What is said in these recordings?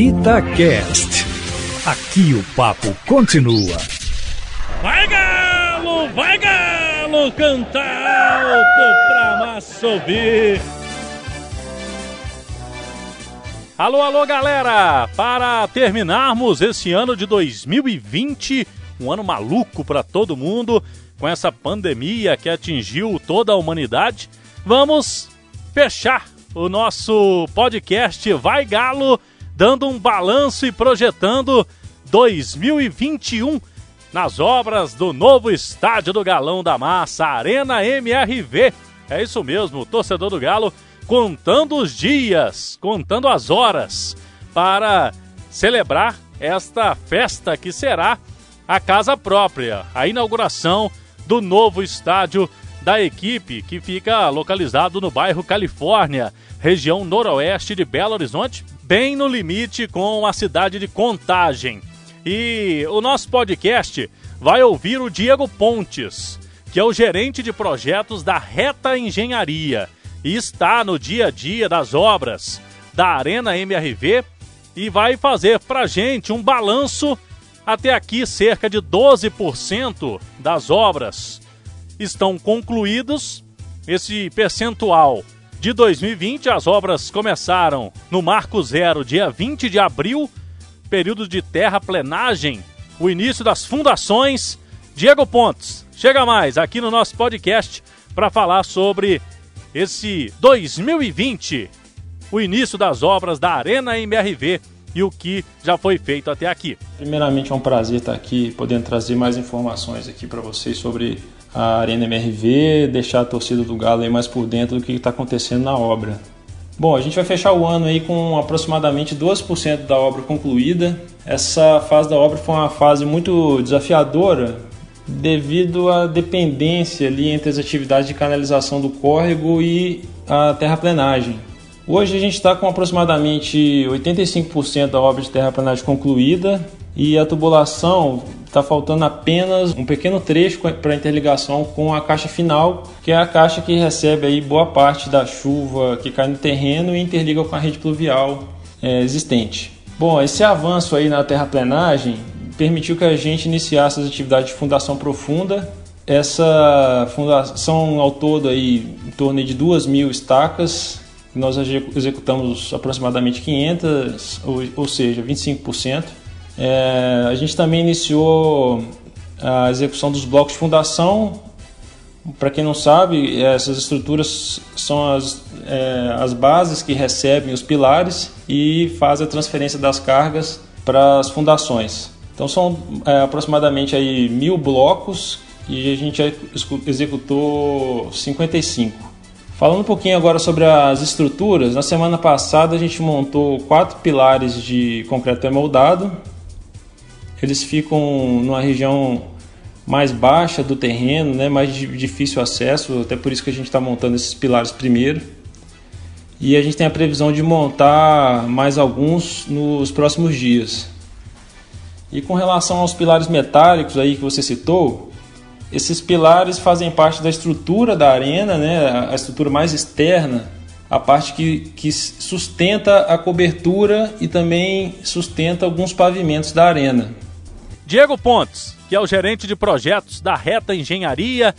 Itacast. Aqui o papo continua. Vai galo, vai galo, canta alto pra massa ouvir. Alô, alô, galera! Para terminarmos esse ano de 2020, um ano maluco para todo mundo, com essa pandemia que atingiu toda a humanidade, vamos fechar o nosso podcast Vai Galo, dando um balanço e projetando 2021 nas obras do novo estádio do Galão da Massa, Arena MRV. É isso mesmo, torcedor do Galo contando os dias, contando as horas para celebrar esta festa que será a casa própria, a inauguração do novo estádio da equipe, que fica localizado no bairro Califórnia, região noroeste de Belo Horizonte, bem no limite com a cidade de Contagem. E o nosso podcast vai ouvir o Diego Pontes, que é o gerente de projetos da Reta Engenharia e está no dia a dia das obras da Arena MRV e vai fazer para gente um balanço até aqui, cerca de 12% das obras estão concluídos. Esse percentual de 2020, as obras começaram no Marco Zero, dia 20 de abril, período de terraplenagem, o início das fundações. Diego Pontes, chega mais aqui no nosso podcast para falar sobre esse 2020, o início das obras da Arena MRV e o que já foi feito até aqui. Primeiramente é um prazer estar aqui, podendo trazer mais informações aqui para vocês sobre a Arena MRV, deixar a torcida do Galo aí mais por dentro do que está acontecendo na obra. Bom, a gente vai fechar o ano aí com aproximadamente 12% da obra concluída. Essa fase da obra foi uma fase muito desafiadora devido à dependência ali entre as atividades de canalização do córrego e a terraplenagem. Hoje a gente está com aproximadamente 85% da obra de terraplanagem concluída e a tubulação está faltando apenas um pequeno trecho para interligação com a caixa final, que é a caixa que recebe aí boa parte da chuva que cai no terreno e interliga com a rede pluvial é, existente. Bom, esse avanço aí na terraplenagem permitiu que a gente iniciasse as atividades de fundação profunda. Essa fundação ao todo aí em torno de duas mil estacas nós executamos aproximadamente 500, ou, ou seja, 25%. É, a gente também iniciou a execução dos blocos de fundação. Para quem não sabe, essas estruturas são as, é, as bases que recebem os pilares e fazem a transferência das cargas para as fundações. Então são é, aproximadamente aí mil blocos e a gente executou 55. Falando um pouquinho agora sobre as estruturas, na semana passada a gente montou quatro pilares de concreto emoldado. Eles ficam numa região mais baixa do terreno, né, mais difícil acesso, até por isso que a gente está montando esses pilares primeiro. E a gente tem a previsão de montar mais alguns nos próximos dias. E com relação aos pilares metálicos aí que você citou, esses pilares fazem parte da estrutura da arena, né? a estrutura mais externa, a parte que, que sustenta a cobertura e também sustenta alguns pavimentos da arena. Diego Pontes, que é o gerente de projetos da Reta Engenharia,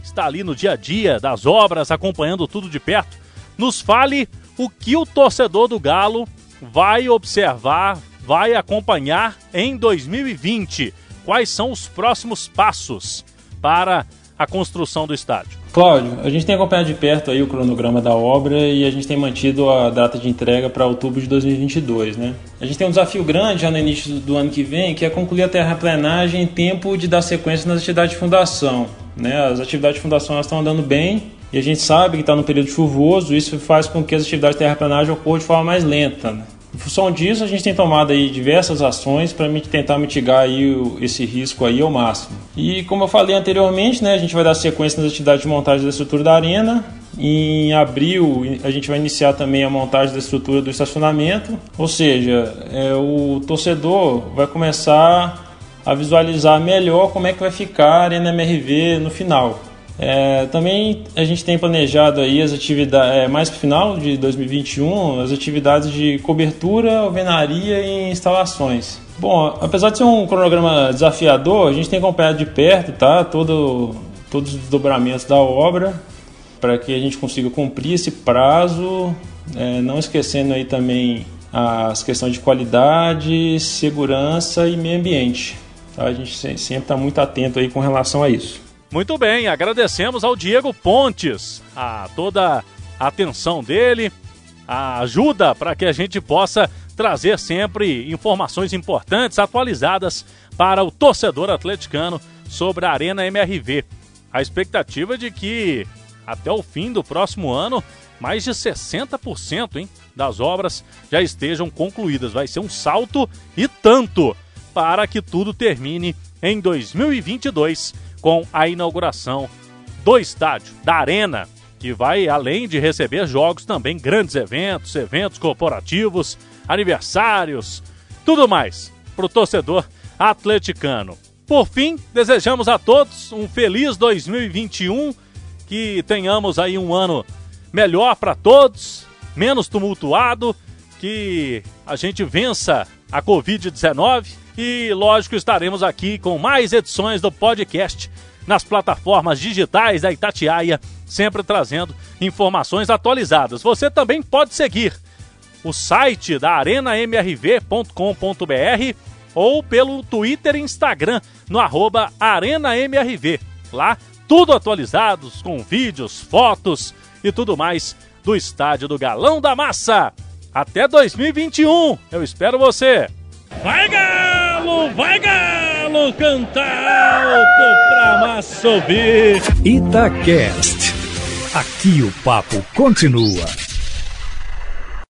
está ali no dia a dia das obras, acompanhando tudo de perto. Nos fale o que o torcedor do Galo vai observar, vai acompanhar em 2020. Quais são os próximos passos? para a construção do estádio? Cláudio, a gente tem acompanhado de perto aí o cronograma da obra e a gente tem mantido a data de entrega para outubro de 2022, né? A gente tem um desafio grande já no início do ano que vem, que é concluir a terraplenagem em tempo de dar sequência nas atividades de fundação, né? As atividades de fundação estão andando bem e a gente sabe que está no período chuvoso, isso faz com que as atividades de terraplenagem ocorram de forma mais lenta, né? Em função disso, a gente tem tomado aí diversas ações para tentar mitigar aí esse risco aí ao máximo. E como eu falei anteriormente, né, a gente vai dar sequência nas atividades de montagem da estrutura da arena. Em abril, a gente vai iniciar também a montagem da estrutura do estacionamento, ou seja, é, o torcedor vai começar a visualizar melhor como é que vai ficar a Arena MRV no final. É, também a gente tem planejado aí as atividades, é, mais para o final de 2021, as atividades de cobertura, alvenaria e instalações. Bom, apesar de ser um cronograma desafiador, a gente tem acompanhado de perto, tá? Todo, todos os desdobramentos da obra, para que a gente consiga cumprir esse prazo, é, não esquecendo aí também as questões de qualidade, segurança e meio ambiente. Tá? A gente sempre está muito atento aí com relação a isso. Muito bem, agradecemos ao Diego Pontes, a toda a atenção dele, a ajuda para que a gente possa trazer sempre informações importantes, atualizadas para o torcedor atleticano sobre a Arena MRV. A expectativa é de que até o fim do próximo ano, mais de 60% hein, das obras já estejam concluídas. Vai ser um salto e tanto para que tudo termine em 2022 com a inauguração do estádio, da Arena, que vai, além de receber jogos, também grandes eventos, eventos corporativos, aniversários, tudo mais para o torcedor atleticano. Por fim, desejamos a todos um feliz 2021, que tenhamos aí um ano melhor para todos, menos tumultuado, que a gente vença a Covid-19 e, lógico, estaremos aqui com mais edições do podcast nas plataformas digitais da Itatiaia, sempre trazendo informações atualizadas. Você também pode seguir o site da arenamrv.com.br ou pelo Twitter e Instagram no arroba arenamrv. Lá, tudo atualizados com vídeos, fotos e tudo mais do estádio do Galão da Massa. Até 2021, eu espero você! Vai Galo, vai Galo, cantar alto pra massa ouvir. Itacast. Aqui o papo continua.